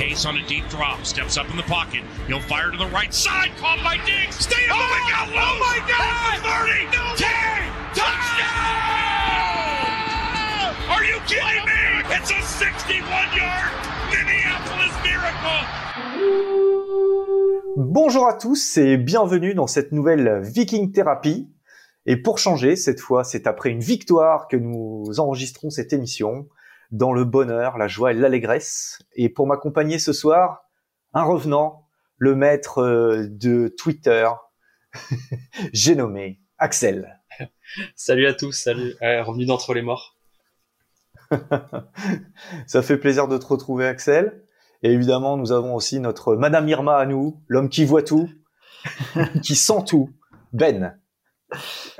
Case on a deep drop, steps up in the pocket. He'll fire to the right side, caught by Diggs. Stay oh, my God! Oh my God! 30, no 10, touchdown! Are you kidding me? It's a 61-yard Minneapolis miracle! Bonjour à tous et bienvenue dans cette nouvelle Viking Therapy. Et pour changer, cette fois, c'est après une victoire que nous enregistrons cette émission dans le bonheur, la joie et l'allégresse. Et pour m'accompagner ce soir, un revenant, le maître euh, de Twitter, j'ai nommé Axel. Salut à tous, salut, revenu d'entre les morts. Ça fait plaisir de te retrouver Axel. Et évidemment, nous avons aussi notre Madame Irma à nous, l'homme qui voit tout, qui sent tout, Ben.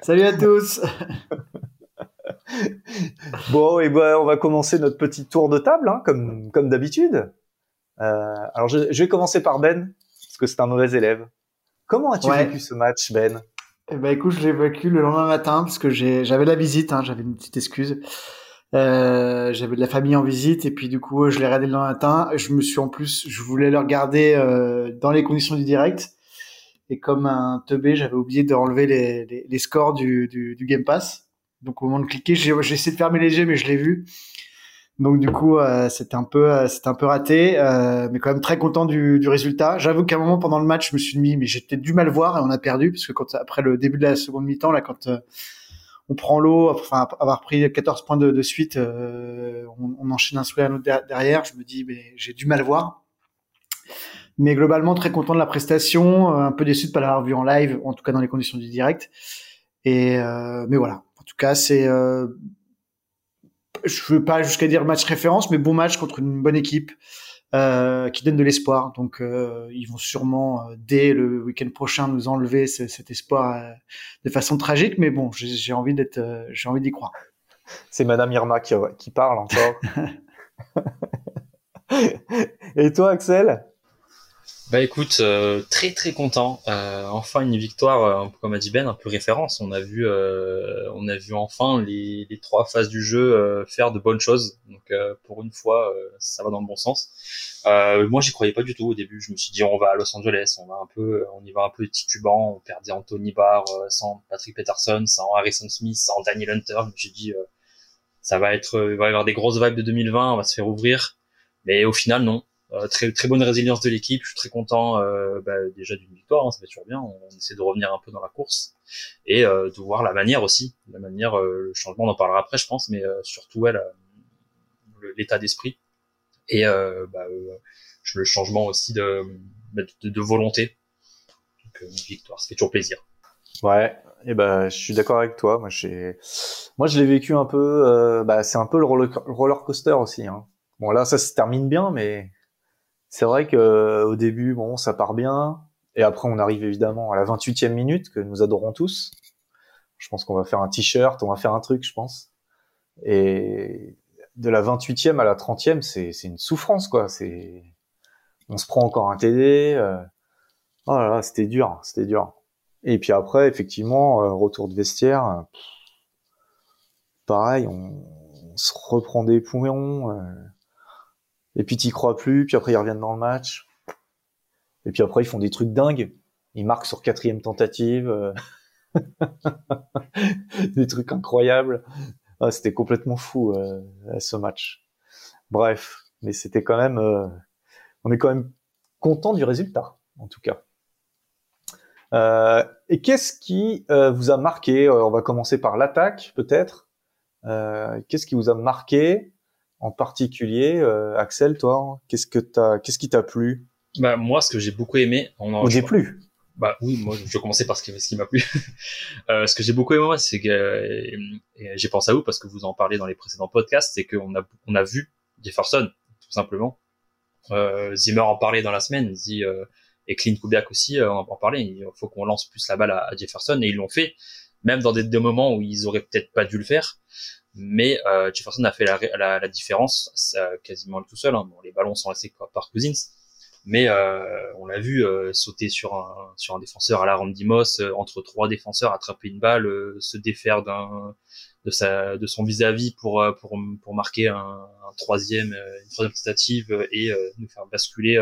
Salut à tous. bon, et ben, on va commencer notre petit tour de table, hein, comme, comme d'habitude. Euh, alors, je, vais commencer par Ben, parce que c'est un mauvais élève. Comment as-tu vécu ce match, Ben? Eh ben, écoute, je l'ai vécu le lendemain matin, parce que j'avais la visite, hein, j'avais une petite excuse. Euh, j'avais de la famille en visite, et puis du coup, je l'ai regardé le lendemain matin. Je me suis en plus, je voulais le regarder euh, dans les conditions du direct. Et comme un teubé, j'avais oublié de enlever les, les, les scores du, du, du Game Pass. Donc au moment de cliquer, j'ai essayé de fermer les yeux, mais je l'ai vu. Donc du coup, euh, c'était un peu, euh, c'était un peu raté, euh, mais quand même très content du, du résultat. J'avoue qu'à un moment pendant le match, je me suis mis, mais j'étais du mal voir et on a perdu parce que quand après le début de la seconde mi-temps, là, quand on prend l'eau, enfin avoir pris 14 points de, de suite, on, on, enchaîne un souhait à un autre derrière. Je me dis, mais j'ai du mal voir. Mais globalement, très content de la prestation, un peu déçu de pas l'avoir vu en live, en tout cas dans les conditions du direct. Et mais voilà, cas, c'est, euh, je veux pas jusqu'à dire match référence, mais bon match contre une bonne équipe euh, qui donne de l'espoir. Donc, euh, ils vont sûrement dès le week-end prochain nous enlever cet espoir de façon tragique, mais bon, j'ai envie d'être, j'ai envie d'y croire. C'est Madame Irma qui, qui parle encore. Et toi, Axel? Bah écoute, euh, très très content. Euh, enfin une victoire, euh, comme a dit Ben, un peu référence. On a vu, on a vu enfin les, les, trois phases du jeu faire de bonnes choses. Donc pour une fois, ça va dans le bon sens. moi, j'y croyais pas du tout au début. Je me suis dit, on va à Los Angeles, on va un peu, on y va un peu titubant. On perdait Anthony Barr sans Patrick Peterson, sans Harrison Smith, sans Daniel Hunter. Je me suis dit, ça va être, il va y avoir des grosses vibes de 2020, on va se faire ouvrir. Mais au final, non. Euh, très très bonne résilience de l'équipe. Je suis très content euh, bah, déjà d'une victoire, hein, ça fait toujours bien. On, essaie de revenir un peu dans la course et euh, de voir la manière aussi, la manière, le changement, on en parlera après, je pense, mais surtout ouais, l'état d'esprit et bah, le changement aussi de, bah, de, de volonté. Donc une victoire, ça fait toujours plaisir. Ouais, et ben je suis d'accord avec toi. Moi, j'ai, moi, je l'ai vécu un peu. bah, c'est un peu le roller, coaster aussi. Hein. Bon, là, ça se termine bien, mais c'est vrai que euh, au début, bon, ça part bien, et après on arrive évidemment à la 28e minute que nous adorons tous. Je pense qu'on va faire un t-shirt, on va faire un truc, je pense. Et de la 28e à la 30e, c'est une souffrance quoi. C'est on se prend encore un TD. Euh... Oh là là, c'était dur, c'était dur. Et puis après, effectivement, euh, retour de vestiaire. Euh, pareil, on, on, se reprend des poumons. Et puis t'y crois plus, puis après ils reviennent dans le match. Et puis après ils font des trucs dingues. Ils marquent sur quatrième tentative. Euh. des trucs incroyables. Ah, c'était complètement fou euh, ce match. Bref, mais c'était quand même, euh, on est quand même content du résultat, en tout cas. Et qu'est-ce qui vous a marqué? On va commencer par l'attaque, peut-être. qu'est-ce qui vous a marqué? En particulier, euh, Axel, toi, qu'est-ce que t'as, qu'est-ce qui t'a plu? Bah moi, ce que j'ai beaucoup aimé, on en. J'ai plu. Bah oui, moi je vais commencer par ce qui, ce qui m'a plu. euh, ce que j'ai beaucoup aimé moi, c'est que j'ai pensé à vous parce que vous en parlez dans les précédents podcasts, c'est qu'on a on a vu Jefferson tout simplement. Euh, Zimmer en parlait dans la semaine, dit euh, et Clint Kubiak aussi euh, en, en parlait. Il faut qu'on lance plus la balle à, Jefferson et ils l'ont fait, même dans des, des moments où ils auraient peut-être pas dû le faire mais euh, Jefferson a fait la, la, la différence quasiment tout seul. Hein. Bon, les ballons sont restés par Cousins, mais euh, on l'a vu euh, sauter sur un sur un défenseur à la Randy Moss euh, entre trois défenseurs, attraper une balle, euh, se défaire d'un de sa de son vis-à-vis pour pour pour marquer un, un troisième une troisième tentative et nous faire basculer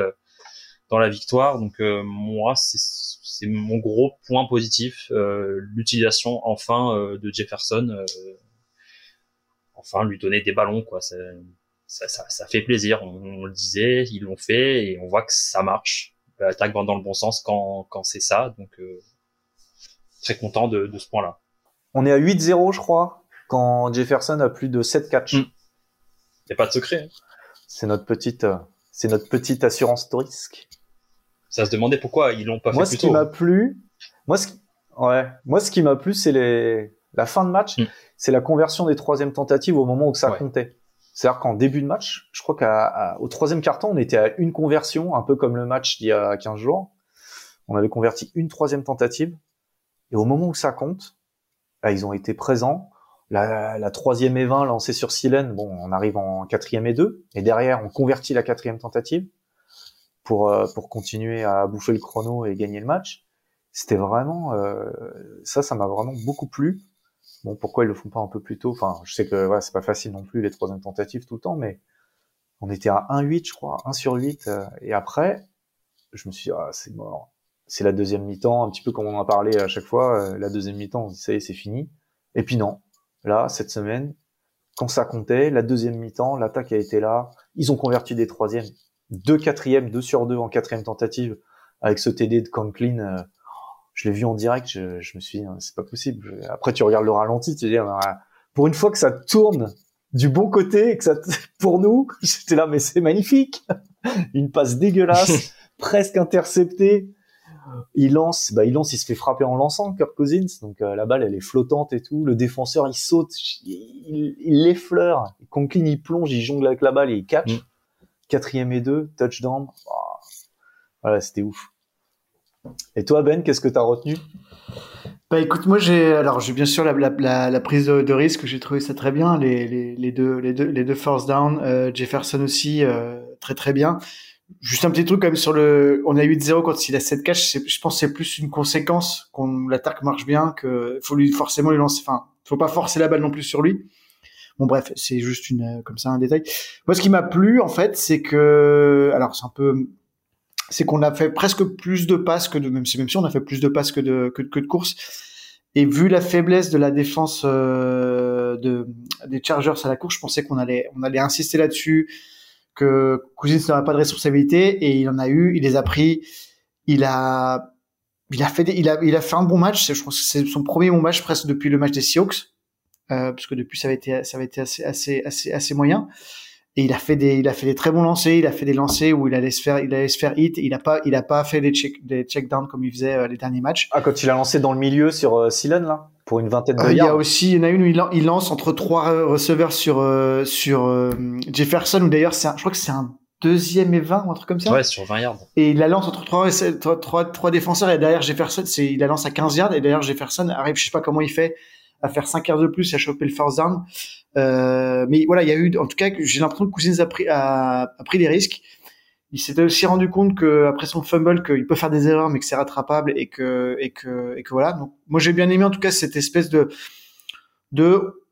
dans la victoire. Donc moi c'est c'est mon gros point positif l'utilisation enfin de Jefferson enfin lui donner des ballons quoi. Ça, ça, ça, ça fait plaisir. On, le disait ils l'ont fait et on voit que ça marche. L'attaque va dans le bon sens quand quand c'est ça. Donc euh, très content de, de ce point là on est à 8-0 je crois quand Jefferson a plus de 7 catchs. Il y a pas de secret hein. c'est notre petite euh, c'est notre petite assurance de risque. Ça se demandait pourquoi ils l'ont pas moi, fait plus tôt. moi ce qui m'a plu moi ce qui... ouais. Moi ce qui m'a plu c'est les la fin de match, mm. c'est la conversion des troisièmes tentatives au moment où ça ouais. comptait. C'est-à-dire qu'en début de match, je crois qu'au troisième carton, on était à une conversion, un peu comme le match d'il y a 15 jours. On avait converti une troisième tentative. Et au moment où ça compte, là, ils ont été présents. La, la troisième et 20 lancée sur Silène, bon, on arrive en quatrième et deux. Et derrière, on convertit la quatrième tentative pour, euh, pour continuer à bouffer le chrono et gagner le match. C'était vraiment, euh, ça, ça m'a vraiment beaucoup plu. Bon, pourquoi ils le font pas un peu plus tôt? Enfin, je sais que ouais, c'est pas facile non plus les troisième tentatives tout le temps, mais on était à 1-8, je crois, 1 sur 8. Euh, et après, je me suis dit, ah, c'est mort. C'est la deuxième mi-temps, un petit peu comme on en a parlé à chaque fois. Euh, la deuxième mi-temps, on se dit, ça y est, c'est fini. Et puis non. Là, cette semaine, quand ça comptait, la deuxième mi-temps, l'attaque a été là. Ils ont converti des troisièmes. Deux quatrièmes, deux sur deux en quatrième tentative avec ce TD de Conklin. Euh, je l'ai vu en direct, je, je me suis dit, c'est pas possible. Après, tu regardes le ralenti, tu dis, ah, pour une fois que ça tourne du bon côté et que ça, pour nous, j'étais là, mais c'est magnifique. Une passe dégueulasse, presque interceptée. Il lance, bah, il lance, il se fait frapper en lançant, Kirk Cousins. Donc, euh, la balle, elle est flottante et tout. Le défenseur, il saute, il, il l'effleure. Conklin, il plonge, il jongle avec la balle et il catch. Mm. Quatrième et deux, touchdown. Oh. Voilà, c'était ouf. Et toi, Ben, qu'est-ce que tu as retenu? Bah écoute, moi j'ai alors j'ai bien sûr la, la, prise de, risque, j'ai trouvé ça très bien, les, deux les deux les deux force down, euh, Jefferson aussi euh, très très bien. Juste un petit truc quand même sur le, on a 8-0 quand il a 7 catch, je pense c'est plus une conséquence qu'on l'attaque marche bien que faut lui forcément lui lancer, enfin faut pas forcer la balle non plus sur lui. Bon bref, c'est juste une comme ça un détail. Moi ce qui m'a plu en fait, c'est que alors c'est un peu c'est qu'on a fait presque plus de passes que de même si même si on a fait plus de passes que de que, que de courses. Et vu la faiblesse de la défense euh, de des Chargers à la course je pensais qu'on allait on allait insister là-dessus que Cousins n'avait pas de responsabilité et il en a eu il les a pris. Il a il a fait des, il a il a fait un bon match je pense que c'est son premier bon match presque depuis le match des Seahawks euh, parce que depuis ça avait été ça avait été assez assez assez assez moyen et il a fait des il a fait des très bons lancers il a fait des lancers où il allait se faire il allait se faire hit. Il a pas il a pas fait des check des check down comme il faisait euh, les derniers matchs. Ah quand il a lancé dans le milieu sur euh, Silen là pour une vingtaine de euh, yards il y a aussi il y en a une où il, il lance entre trois receveurs sur euh, sur euh, Jefferson ou d'ailleurs c'est je crois que c'est un deuxième et 20 ou un truc comme ça. Ouais sur 20 yards. Et il la lance entre trois trois trois, trois défenseurs et derrière Jefferson c'est il la lance à 15 yards et d'ailleurs Jefferson arrive je sais pas comment il fait à faire 5 yards de plus et à choper le first down euh, mais voilà, il y a eu, en tout cas, j'ai l'impression que Cousins a pris, a, a pris des risques. Il s'était aussi rendu compte que après son fumble, qu'il peut faire des erreurs, mais que c'est rattrapable et que et que et que voilà. Donc, moi, j'ai bien aimé en tout cas cette espèce de de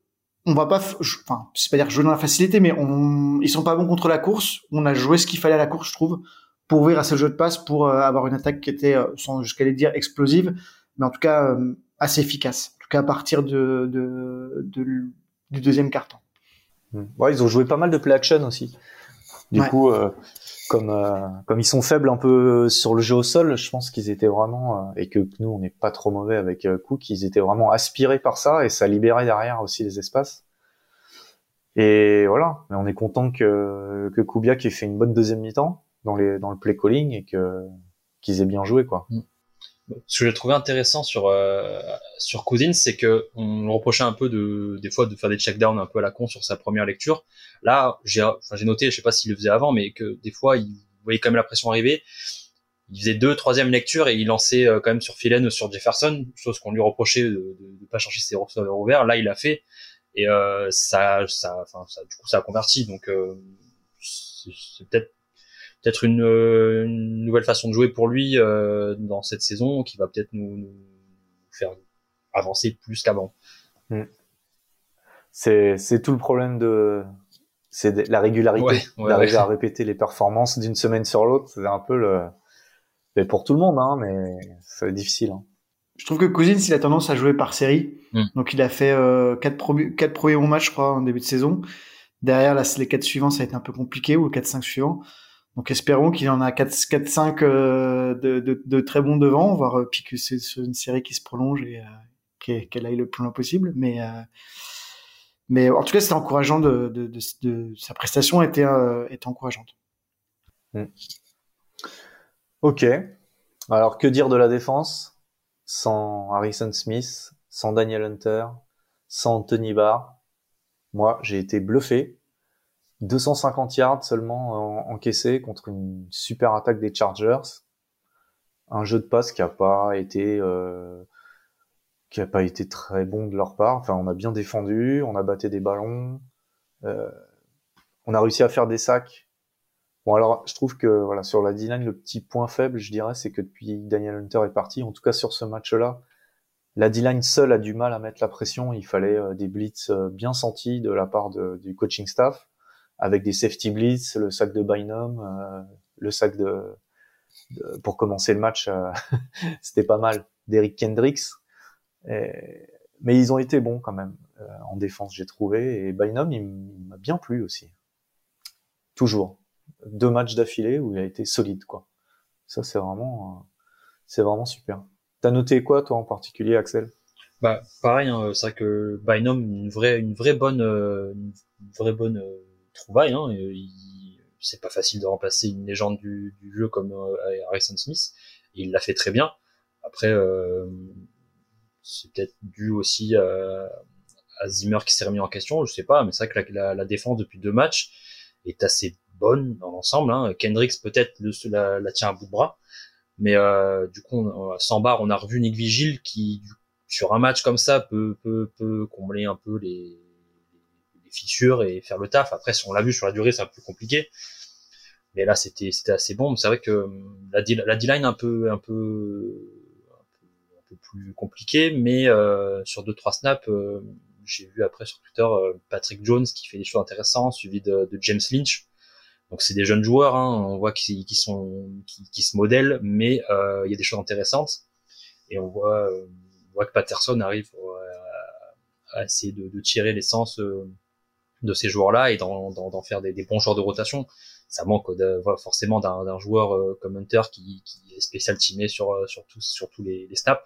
on va pas, enfin, c'est pas dire jouer dans la facilité, mais on, ils sont pas bons contre la course. On a joué ce qu'il fallait à la course, je trouve, pour ouvrir à ce jeu de passe, pour euh, avoir une attaque qui était, euh, sans jusqu'à les dire explosive, mais en tout cas euh, assez efficace. En tout cas à partir de, de, de du deuxième carton. Ouais, ils ont joué pas mal de play action aussi. Du Ouais. coup, euh, comme euh, comme ils sont faibles un peu sur le jeu au sol, je pense qu'ils étaient vraiment euh, et que nous on n'est pas trop mauvais avec Cook, ils étaient vraiment aspirés par ça et ça libérait derrière aussi les espaces. Et voilà, mais on est content que que Kubiak ait fait une bonne deuxième mi-temps dans les dans le play calling et que qu'ils aient bien joué quoi. Ce que j'ai trouvé intéressant sur euh, sur Cousins, c'est que on le reprochait un peu de des fois de faire des checkdowns un peu à la con sur sa première lecture. Là, j'ai enfin j'ai noté, je sais pas s'il le faisait avant, mais que des fois il voyait quand même la pression arriver. Il faisait deux, troisième lecture et il lançait euh, quand même sur Philen ou sur Jefferson, chose qu'on lui reprochait de, de, de pas chercher ses receveurs ouverts. Là, il l'a fait et euh, ça, ça, enfin, ça, du coup, ça a converti. Donc, euh, c'est peut-être peut-être une, euh, une nouvelle façon de jouer pour lui euh, dans cette saison qui va peut-être nous, nous faire avancer plus qu'avant. c'est c'est tout le problème de c'est la régularité d'arriver à répéter les performances d'une semaine sur l'autre c'est un peu le mais pour tout le monde hein mais c'est difficile hein. je trouve que Cousins il a tendance à jouer par série mm. donc il a fait euh, quatre, quatre premiers bons matchs je crois en début de saison derrière là les quatre suivants ça a été un peu compliqué ou les quatre cinq suivants donc espérons qu'il en a 4 4 5 de, de, de, très bons devant voire euh, puis que c'est une série qui se prolonge et euh, qu'elle aille le plus loin possible mais euh, mais en tout cas, c'était encourageant de, de, sa prestation était, euh, était encourageante. Hmm. Ok. Alors, que dire de la défense? Sans Harrison Smith, sans Daniel Hunter, sans Tony Barr Moi, j'ai été bluffé. 250 yards seulement encaissés contre une super attaque des Chargers. Un jeu de passe qui a pas été euh, qui a pas été très bon de leur part. Enfin, on a bien défendu, on a battu des ballons, euh, on a réussi à faire des sacs. Bon, alors, je trouve que voilà sur la D-line, le petit point faible, je dirais, c'est que depuis Daniel Hunter est parti, en tout cas sur ce match-là, la D-line seule a du mal à mettre la pression. Il fallait euh, des blitz bien sentis de la part du coaching staff, avec des safety blitz, le sac de Bynum, euh, le sac de, pour commencer le match, c'était pas mal. D'Eric Kendricks, mais ils ont été bons quand même euh, en défense, j'ai trouvé. Et Bynum, il m'a bien plu aussi. Toujours. Deux matchs d'affilée où il a été solide, quoi. Ça, c'est vraiment, euh, c'est vraiment super. T'as noté quoi, toi, en particulier, Axel? Bah, pareil. Hein, c'est vrai que Bynum, une vraie, une vraie bonne, euh, une vraie bonne trouvaille. Hein, c'est pas facile de remplacer une légende du, jeu comme Harrison Smith. Il l'a fait très bien. Après, euh, c'est peut-être dû aussi à, Zimmer qui s'est remis en question, je sais pas, mais c'est vrai que la, défense depuis deux matchs est assez bonne dans l'ensemble. Hein. Kendricks peut-être la, la, tient à bout de bras, mais euh, du coup, sans barre, on a revu Nick Vigil qui, sur un match comme ça, peut, peut, peut combler un peu les, fissures et faire le taf. Après, si on l'a vu sur la durée, c'est un peu compliqué. Mais là, c'était c'était assez bon. C'est vrai que la D-line un peu un peu peu plus compliqué, mais euh, sur deux trois snaps, euh, j'ai vu après sur Twitter euh, Patrick Jones qui fait des choses intéressantes, suivi de, James Lynch. Donc c'est des jeunes joueurs, hein, on voit qu'ils qui sont qui, qui, se modèlent, mais il y a des choses intéressantes et on voit, on voit que Patterson arrive à, essayer de, de tirer l'essence de ces joueurs-là et d'en faire des, des, bons joueurs de rotation. Ça manque forcément d'un joueur comme Hunter qui, qui, est spécial teamé sur, sur, tous, sur tous les, snaps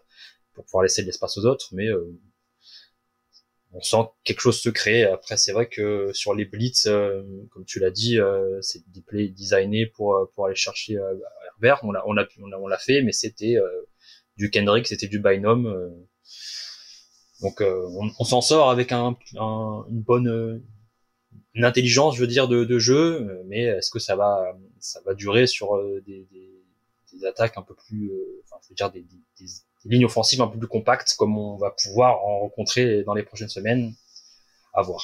pour pouvoir laisser de l'espace aux autres, mais euh, on sent quelque chose se créer. Après, c'est vrai que sur les blitz, euh, comme tu l'as dit, euh, c'est des plays designés pour pour aller chercher Herbert. On l'a on a on l'a fait, mais c'était du Kendrick, c'était du Bynum. donc on, s'en sort avec un, une bonne une intelligence, je veux dire, de, de jeu, mais est-ce que ça va ça va durer sur des, des, des attaques un peu plus, enfin, je veux dire des, des, lignes offensives un peu plus compactes comme on va pouvoir en rencontrer dans les prochaines semaines? À voir.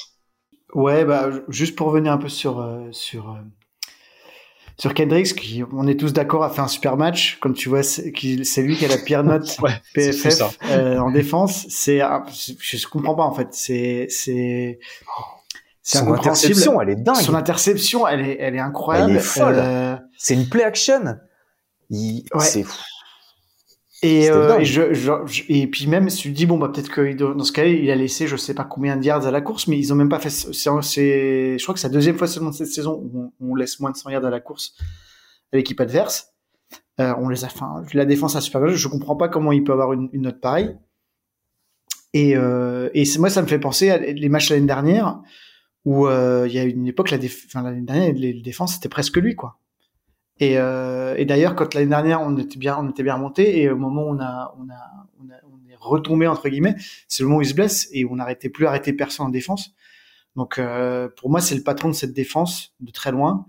Ouais, bah, juste pour revenir un peu sur, euh, sur, euh, sur Kendricks, qui, on est tous d'accord, a fait un super match. Comme tu vois, c'est lui qui a la pire note PFF euh, en défense. C'est, je comprends pas en fait. C'est, c'est, c'est Son interception, elle est dingue. Son interception, elle est, elle est incroyable. Elle est folle. C'est une play action. Il... Ouais. C'est et, euh, et, je, je, et puis même, si tu dis, bon, bah, peut-être que dans ce cas-là, il a laissé, je sais pas combien de yards à la course, mais ils ont même pas fait, c'est, je crois que c'est la deuxième fois seulement cette saison où on, laisse moins de 100 yards à la course à l'équipe adverse. Euh, on les a, enfin, la défense a super bien. Je comprends pas comment il peut avoir une, une note pareille. Et, euh, et moi, ça me fait penser à les matchs l'année dernière où euh, il y a une époque, l'année dernière, les défenses c'était presque lui, quoi. Et, euh, et d'ailleurs, quand l'année dernière on était bien, on était bien remonté, et au moment où on a, est retombé entre guillemets, c'est le moment où il se blesse et on n'arrêtait plus arrêter personne en défense. Donc euh, pour moi, c'est le patron de cette défense de très loin,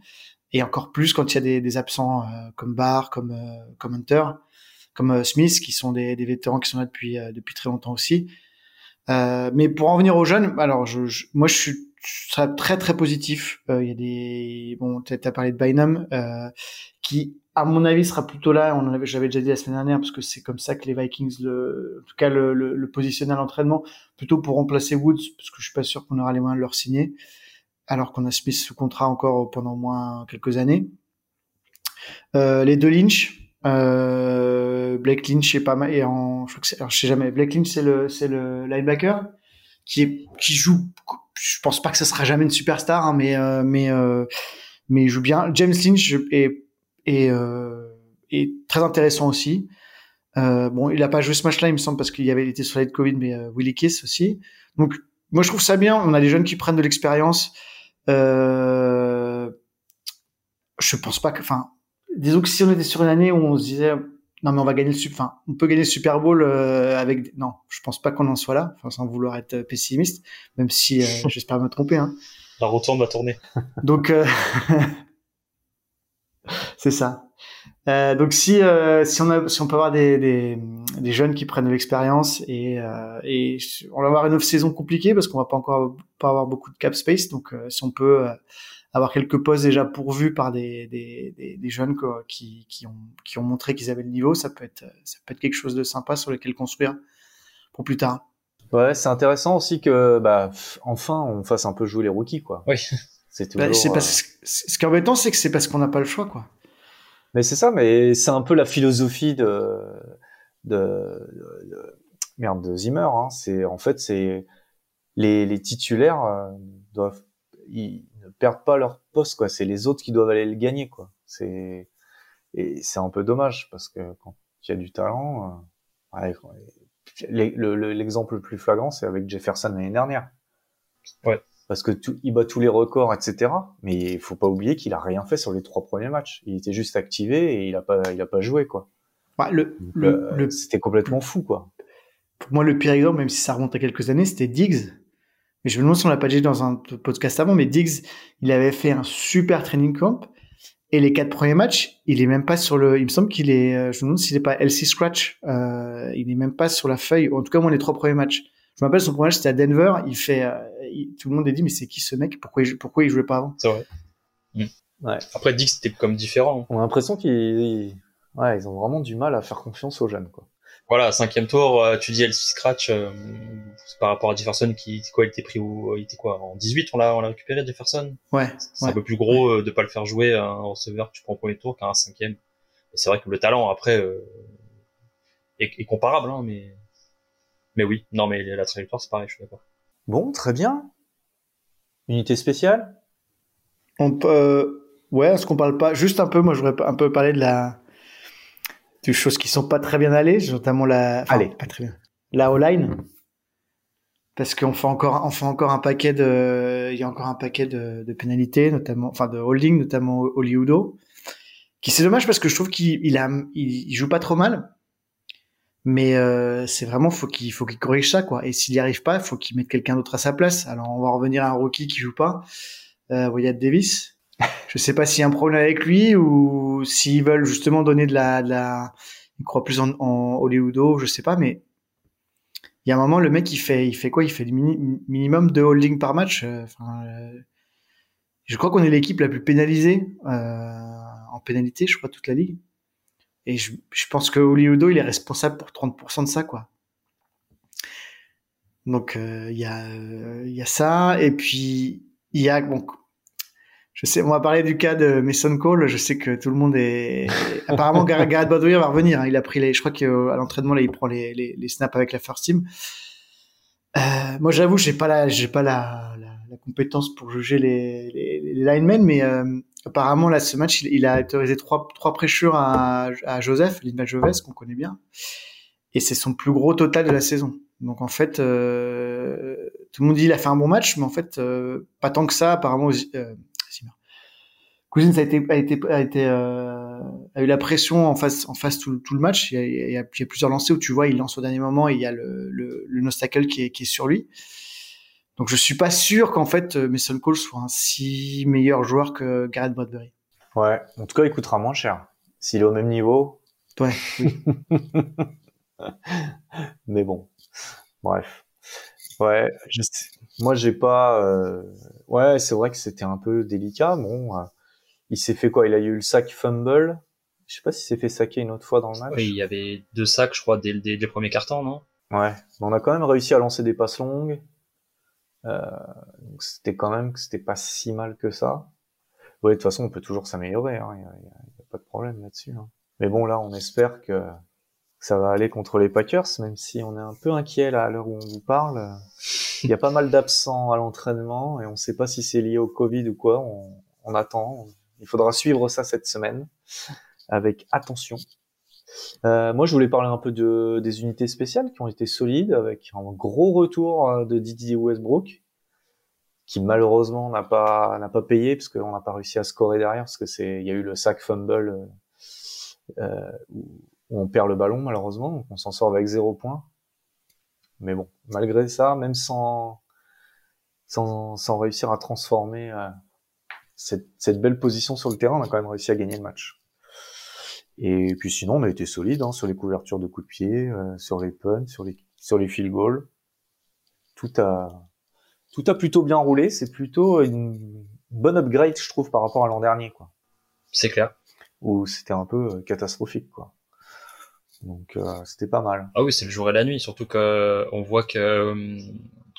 et encore plus quand il y a des, absents comme Barr, comme Hunter, comme Smith, qui sont des, vétérans qui sont là depuis très longtemps aussi. mais pour en venir aux jeunes, alors moi je suis serais très très positif. Euh, il y a des bon, tu as parlé de Bynum euh, qui à mon avis, sera plutôt là. On avait, j'avais déjà dit la semaine dernière, parce que c'est comme ça que les Vikings, le, en tout cas, le, le, le positionnent à l'entraînement, plutôt pour remplacer Woods, parce que je suis pas sûr qu'on aura les moyens de leur signer, alors qu'on a Smith sous contrat encore pendant au moins quelques années. Euh, les deux Lynch, euh, Blake Lynch est pas mal, et en, je crois je sais jamais, Blake Lynch c'est le, c'est le linebacker qui est, qui joue, je pense pas que ce sera jamais une superstar, hein, mais, euh, mais, euh, mais il joue bien. James Lynch est et, euh, et très intéressant aussi. Euh, bon, il a pas joué ce match-là, il me semble, parce qu'il avait été sur la Covid, mais euh, Willy Kiss aussi. Donc, moi, je trouve ça bien. On a des jeunes qui prennent de l'expérience. Euh, je pense pas que, enfin, disons que si on était sur une année où on se disait, non mais on va gagner le, enfin, on peut gagner le Super Bowl euh, avec, non, je pense pas qu'on en soit là, enfin, sans vouloir être pessimiste, même si euh, j'espère me tromper. Hein. La retourne va tourner. Donc, euh, c'est ça. Euh, donc si euh, si on a si on peut avoir des des, des jeunes qui prennent de l'expérience et euh, et on va avoir une off saison compliquée parce qu'on va pas encore pas avoir beaucoup de cap space donc euh, si on peut euh, avoir quelques postes déjà pourvus par des des, des, des jeunes quoi, qui qui ont qui ont montré qu'ils avaient le niveau ça peut être ça peut être quelque chose de sympa sur lequel construire pour plus tard. Ouais, c'est intéressant aussi que bah enfin on fasse un peu jouer les rookies quoi. Oui. C'est toujours. Bah, c'est parce, ce qui est embêtant c'est que c'est parce qu'on n'a pas le choix quoi. Mais c'est ça, mais c'est un peu la philosophie de, de, de, de merde de Zimmer. Hein. C'est en fait c'est les, les titulaires euh, doivent ils ne perdent pas leur poste quoi. C'est les autres qui doivent aller le gagner quoi. C'est et c'est un peu dommage parce que quand il y a du talent, euh, ouais, l'exemple le, le, plus flagrant c'est avec Jefferson l'année dernière. Ouais parce que tout, il bat tous les records, etc. Mais il faut pas oublier qu'il a rien fait sur les trois premiers matchs. Il était juste activé et il a pas, il a pas joué quoi. Le, Donc, le, euh, le, c'était complètement fou quoi. pour moi, le pire exemple, même si ça remonte à quelques années, c'était Diggs. Mais je me demande si on l'a pas dit dans un podcast avant, mais Diggs, il avait fait un super training camp. Et les quatre premiers matchs, il est même pas sur le. Il me semble qu'il est. euh, Je me demande s'il est pas LC Scratch. Euh, il est même pas sur la feuille. En tout cas, moi, les trois premiers matchs. Je me rappelle son premier match, c'était à Denver. Il fait. euh, il- tout le monde a dit, mais c'est qui ce mec? Pourquoi il, pourquoi il jouait pas avant? C'est vrai. Mm. Ouais. Après, Dix, c'était comme différent. On a l'impression qu'ils, ouais, ils ont vraiment du mal à faire confiance aux jeunes quoi. Voilà, cinquième tour, euh, tu dis LC Scratch, euh, par rapport à Jefferson qui, quoi, il était pris où, il était quoi, en 18, on l'a, on l'a récupéré, Jefferson? Ouais. C'est Ouais. un peu plus gros euh, de pas le faire jouer à un receveur que tu prends au premier tour qu'à un cinquième. Et c'est vrai que le talent après euh, est, est comparable, hein, mais mais oui, non mais la trajectoire c'est pareil, je suis d'accord. Bon, très bien. Unité spéciale? On peut. euh, Ouais, est-ce qu'on parle pas juste un peu Moi, je voudrais un peu parler de la des choses qui sont pas très bien allées, notamment la. enfin, Allez. Pas très bien. La O-line. Parce qu'on fait encore, on fait encore un paquet de, il y a encore un paquet de, de pénalités, notamment, enfin de holding, notamment Hollywood. Qui c'est dommage parce que je trouve qu'il il a, il, il joue pas trop mal. Mais euh, c'est vraiment faut qu'il faut qu'il corrige ça quoi. Et s'il y arrive pas, il faut qu'il mette quelqu'un d'autre à sa place. Alors on va revenir à un rookie qui joue pas, euh, Wyatt Davis. Je sais pas s'il y a un problème avec lui ou s'ils veulent justement donner de la, de la, ils croient plus en, en Hollywoodo, je sais pas, mais il y a un moment le mec il fait, il fait quoi? Il fait mini- minimum de holding par match. euh, euh, je crois qu'on est l'équipe la plus pénalisée euh, en pénalité, je crois toute la ligue. Et je, pense que Hollywoodo il est responsable pour 30% de ça quoi. Donc il y a y a ça et puis il y a bon je sais, on va parler du cas de Mason Cole. Je sais que tout le monde est. Apparemment, Gar- Garrett Baldwin va revenir. hein. Il a pris les. Je crois qu'à l'entraînement là, il prend les, les, les snaps avec la first team. Euh, moi, j'avoue, j'ai pas la, j'ai pas la, la, compétence pour juger les, les, les linemen, mais euh, apparemment là, ce match, il, a autorisé trois, trois pressures à, à Joseph, Linda Joves, qu'on connaît bien, et c'est son plus gros total de la saison. Donc en fait, euh, tout le monde dit il a fait un bon match, mais en fait, euh, pas tant que ça. Apparemment, euh. Cousins a été a été a été euh, a eu la pression en face en face tout, tout le match. Il y, a, il, y a, il y a plusieurs lancers où tu vois il lance au dernier moment et il y a le le, le nostacle qui est qui est sur lui. Donc je suis pas sûr qu'en fait euh, Mason Cole soit un si meilleur joueur que Garrett Bradbury. Ouais. En tout cas, il coûtera moins cher. S'il est au même niveau. Ouais. Oui. Mais bon. Bref. Ouais. Je Moi, j'ai pas. euh, Ouais, c'est vrai que c'était un peu délicat. Bon, euh, il s'est fait quoi? Il a eu le sac fumble Je sais pas si c'est fait saquer une autre fois dans le match. Oui, il y avait deux sacs, je crois, dès, dès les premiers cartons, non? Ouais, mais on a quand même réussi à lancer des passes longues. Euh, c'était quand même que c'était pas si mal que ça. Ouais, de toute façon, on peut toujours s'améliorer. Il hein, y, a, y, a, pas de problème là-dessus. Hein. Mais bon, là, on espère que ça va aller contre les Packers, même si on est un peu inquiet là à l'heure où on vous parle. Il y a pas mal d'absents à l'entraînement et on ne sait pas si c'est lié au Covid ou quoi. On, on attend. Il faudra suivre ça cette semaine avec attention. Euh, moi, je voulais parler un peu de, des unités spéciales qui ont été solides, avec un gros retour euh, de Didier Westbrook, qui malheureusement n'a pas n'a pas payé parce qu'on n'a pas réussi à scorer derrière, parce que c'est il y a eu le sac fumble euh, où on perd le ballon malheureusement, donc on s'en sort avec zéro point. Mais bon, malgré ça, même sans sans, réussir à transformer euh, cette, cette belle position sur le terrain, on a quand même réussi à gagner le match. Et puis sinon, on a été solide hein, sur les couvertures de coups de pied, euh, sur les punts, sur les sur les field goals. Tout a tout a plutôt bien roulé. C'est plutôt une bonne upgrade, je trouve, par rapport à l'an dernier, quoi. C'est clair. Où c'était un peu euh, catastrophique, quoi. Donc euh, c'était pas mal. Ah oui, c'est le jour et la nuit, surtout que on voit que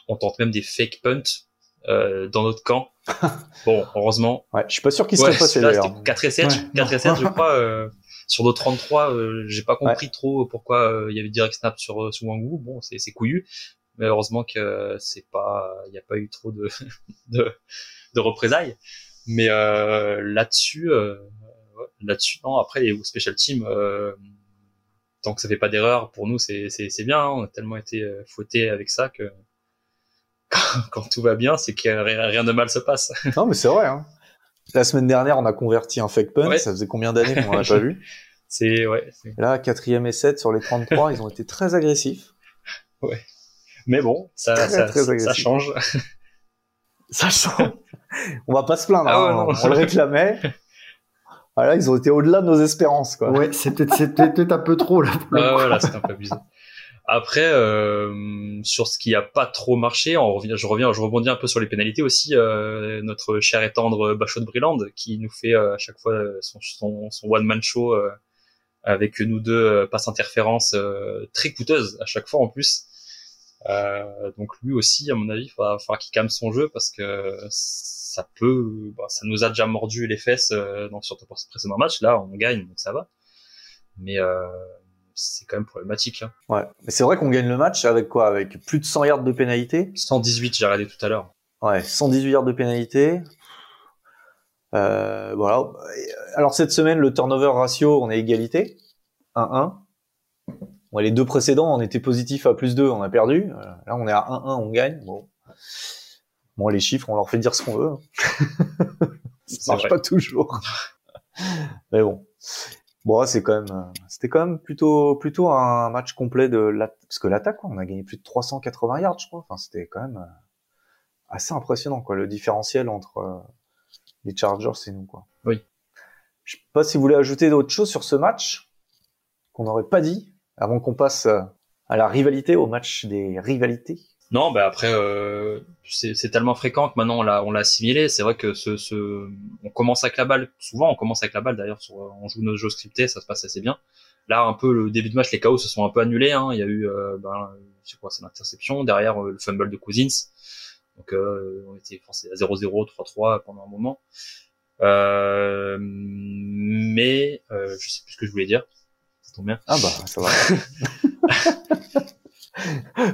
on tente même des fake punts euh, dans notre camp. bon, heureusement. Ouais, je suis pas sûr qu'il serait ouais, passé d'ailleurs. 4 et 7, ouais. 4 et 7, je crois. Euh, sur nos 33, euh, j'ai pas compris ouais. trop pourquoi euh, il y avait direct snap sur sur Wangwu. Bon, c'est c'est couillu, mais heureusement que c'est pas, il y a pas eu trop de de, de représailles. Mais euh, là-dessus, là-dessus, non. Après les special teams, tant que ça fait pas d'erreur, pour nous c'est c'est c'est bien. Hein. On a tellement été fouettés avec ça que quand, quand tout va bien, c'est que rien, rien de mal se passe. Non, mais c'est vrai. Hein. La semaine dernière, on a converti un fake punt. Ouais. Ça faisait combien d'années qu'on l'a pas vu? C'est ouais. Là, quatrième et 7 sur les 33, ils ont été très agressifs. Ouais. Mais bon, ça, très, ça, très ça change. ça change. On va pas se plaindre. Ah ouais, hein. On le réclamait. Voilà, ils ont été au-delà de nos espérances, quoi. Ouais, c'était peut-être un peu trop là. Ah, voilà, c'était un peu abusé. Après, euh, sur ce qui a pas trop marché, on revient, je reviens, je rebondis un peu sur les pénalités aussi. Euh, notre cher et tendre Bachot de Brilland qui nous fait euh, à chaque fois son, son, son one man show euh, avec nous deux euh, passe interférence très coûteuse à chaque fois en plus. donc lui aussi, à mon avis, il va falloir qu'il calme son jeu parce que ça peut, bah, ça nous a déjà mordu les fesses surtout pour ce précédent match. Là, on gagne, donc ça va. Mais c'est quand même problématique. Hein. Ouais, mais c'est vrai qu'on gagne le match avec quoi? Avec plus de 100 yards de pénalité? 118, j'ai regardé tout à l'heure. Ouais, 118 yards de pénalité. Euh, voilà. Alors cette semaine, le turnover ratio, on est égalité, 1-1. Bon, les deux précédents, on était positif à plus 2, on a perdu. Euh, là, on est à 1-1, on gagne. Bon. bon, les chiffres, on leur fait dire ce qu'on veut. Ça marche vrai. pas toujours. Mais bon. Bon, c'est quand même, euh, c'était quand même plutôt, plutôt un match complet de la, parce que l'attaque, on a gagné plus de 380 yards, je crois. Enfin, c'était quand même euh, assez impressionnant, quoi, le différentiel entre euh, les Chargers et nous, quoi. Oui. Je sais pas si vous voulez ajouter d'autres choses sur ce match qu'on n'aurait pas dit avant qu'on passe à la rivalité, au match des rivalités. Non, bah après, euh, c'est tellement fréquent que maintenant on l'a on l'a assimilé. C'est vrai que ce, ce, on commence avec la balle. Souvent, on commence avec la balle. D'ailleurs, on joue nos jeux scriptés, ça se passe assez bien. Là, un peu le début de match, les chaos se sont un peu annulés. Hein. Il y a eu, euh, ben, je quoi, c'est l'interception. Derrière, euh, le fumble de Cousins. Donc, euh, on était à 0-0, 3-3 pendant un moment. Euh, mais euh, je sais plus ce que je voulais dire. Ça tombe bien. Ah bah, ça va.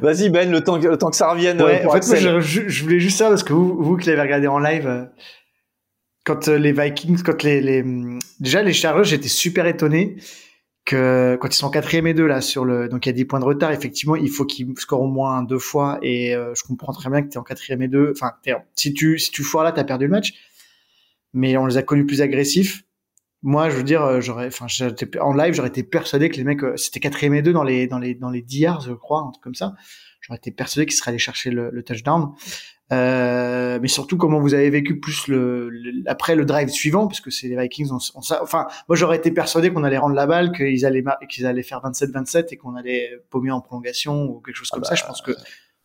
Vas-y Ben, le temps, que, le temps que ça revienne. Ouais, en fait, moi, je, je, voulais juste ça parce que vous, vous qui l'avez regardé en live, euh, quand euh, les Vikings, quand les, les déjà les Chargers, j'étais super étonné que quand ils sont quatrième et deux là sur le, donc il y a 10 points de retard. Effectivement, il faut qu'ils scorent au moins deux fois et euh, je comprends très bien que tu es en quatrième et deux. Enfin, si tu si tu foires là, t'as perdu le match. Mais on les a connus plus agressifs moi, je veux dire, euh, j'aurais, enfin, en live, j'aurais été persuadé que les mecs, euh, c'était quatrième et deux dans les, dans les, dans les 10 yards, je crois, un truc comme ça. J'aurais été persuadé qu'ils seraient allés chercher le, le touchdown. Euh, mais surtout, comment vous avez vécu plus le, le après le drive suivant, parce que c'est les Vikings. On, on, enfin, moi, j'aurais été persuadé qu'on allait rendre la balle, qu'ils allaient, qu'ils allaient faire 27-27 et qu'on allait paumer en prolongation ou quelque chose comme ah bah, ça. Je pense que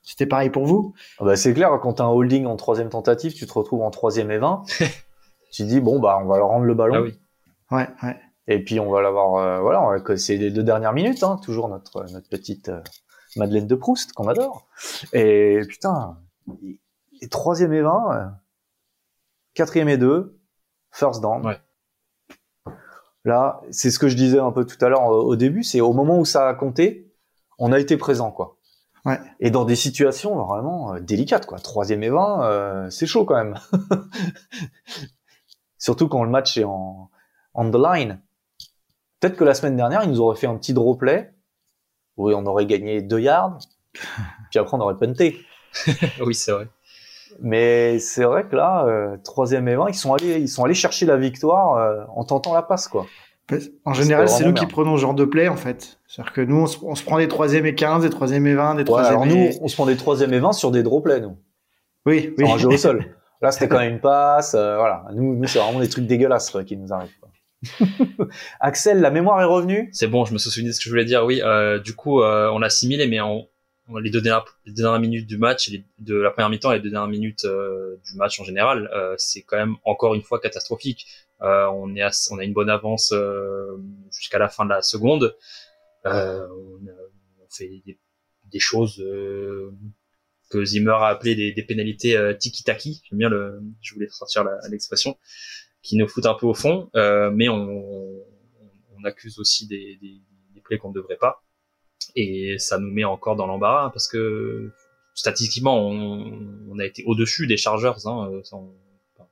c'était pareil pour vous. Ah bah, c'est clair, quand t'as un holding en troisième tentative, tu te retrouves en troisième et 20. tu dis, bon, bah, on va leur rendre le ballon. Ah oui. Ouais, ouais. Et puis on va l'avoir, euh, voilà, on va- c'est les deux dernières minutes, hein, toujours notre notre petite euh, Madeleine de Proust qu'on adore. Et putain, et troisième et 20, euh, quatrième et 2, first down. Ouais. Là, c'est ce que je disais un peu tout à l'heure euh, au début, c'est au moment où ça a compté, on a été présent, quoi. Ouais. Et dans des situations vraiment euh, délicates, quoi. Troisième et 20, euh, c'est chaud quand même. Surtout quand le match est en on the line. Peut-être que la semaine dernière, ils nous auraient fait un petit draw play où on aurait gagné deux yards, puis après on aurait punté. oui, c'est vrai. Mais c'est vrai que là, euh, troisième et 20, ils sont allés, ils sont allés chercher la victoire euh, en tentant la passe, quoi. En général, c'est nous qui prenons ce genre de play, en fait. C'est-à-dire que nous, on se, on se prend des troisième et 15, des troisième et 20, des Ouais, troisième alors et... nous, on se prend des troisième et 20 sur des draw plays, nous. Oui, oui. Sur un jeu au sol. Là, c'était quand même une passe, euh, voilà. Nous, nous c'est vraiment des trucs dégueulasses quoi, qui nous arrivent. Axel, la mémoire est revenue? C'est bon, je me souvenu de ce que je voulais dire. Oui, euh, du coup, euh, on a assimilé, mais on, les, deux dernières, les dernières minutes du match, de la première mi-temps et les deux dernières minutes euh, du match en général, euh, c'est quand même encore une fois catastrophique. Euh, on, est à- on a une bonne avance jusqu'à la fin de la seconde. On, on fait des, des choses que Zimmer a appelé des, des pénalités tiki-taki. J'aime bien le, je voulais sortir la- l'expression, qui nous foutent un peu au fond, euh, mais on, on accuse aussi des, des, des plays qu'on ne devrait pas. Et ça nous met encore dans l'embarras parce que statistiquement, on, on a été au-dessus des Chargers, hein, euh, ça, on, enfin,